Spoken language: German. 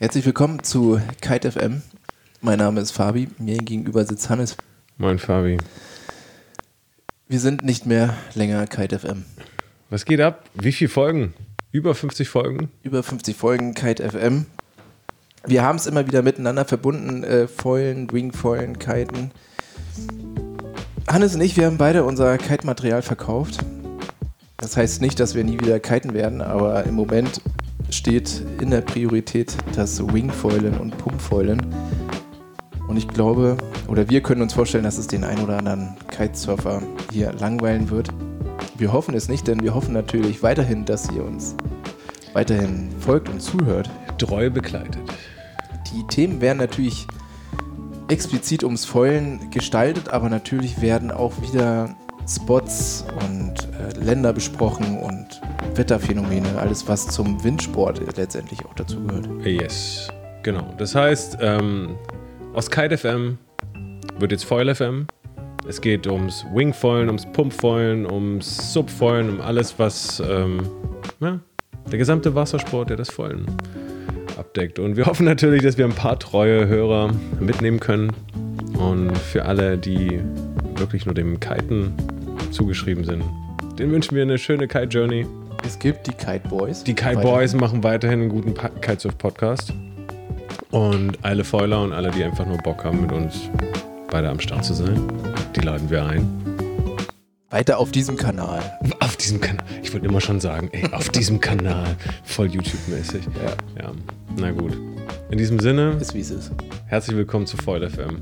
Herzlich willkommen zu Kite FM. Mein Name ist Fabi, mir gegenüber sitzt Hannes. Moin Fabi. Wir sind nicht mehr länger Kite FM. Was geht ab? Wie viele Folgen? Über 50 Folgen? Über 50 Folgen Kite FM. Wir haben es immer wieder miteinander verbunden, äh, Foilen, Wingfoilen, Kiten. Hannes und ich, wir haben beide unser Kite-Material verkauft. Das heißt nicht, dass wir nie wieder kiten werden, aber im Moment steht in der Priorität das Wingfoilen und Pumpfoilen. Und ich glaube, oder wir können uns vorstellen, dass es den einen oder anderen Kitesurfer hier langweilen wird. Wir hoffen es nicht, denn wir hoffen natürlich weiterhin, dass ihr uns weiterhin folgt und zuhört. Treu begleitet. Die Themen werden natürlich explizit ums Foilen gestaltet, aber natürlich werden auch wieder Spots und äh, Länder besprochen und Wetterphänomene, alles was zum Windsport letztendlich auch dazu gehört. Yes, genau. Das heißt, ähm, aus Kite FM wird jetzt Foil FM. Es geht ums Wingfoilen, ums Pumpfoilen, ums Subfoilen, um alles, was ähm, ja, der gesamte Wassersport, der das Foilen abdeckt. Und wir hoffen natürlich, dass wir ein paar treue Hörer mitnehmen können. Und für alle, die wirklich nur dem Kiten zugeschrieben sind, den wünschen wir eine schöne Kite-Journey. Es gibt die Kite Boys. Die Kite Boys machen weiterhin einen guten Kitesurf-Podcast. Und alle Foiler und alle, die einfach nur Bock haben, mit uns beide am Start zu sein, die laden wir ein. Weiter auf diesem Kanal. Auf diesem Kanal. Ich wollte immer schon sagen, ey, auf diesem Kanal. Voll YouTube-mäßig. Ja. ja. Na gut. In diesem Sinne. Ist wie es ist. Herzlich willkommen zu Foil FM.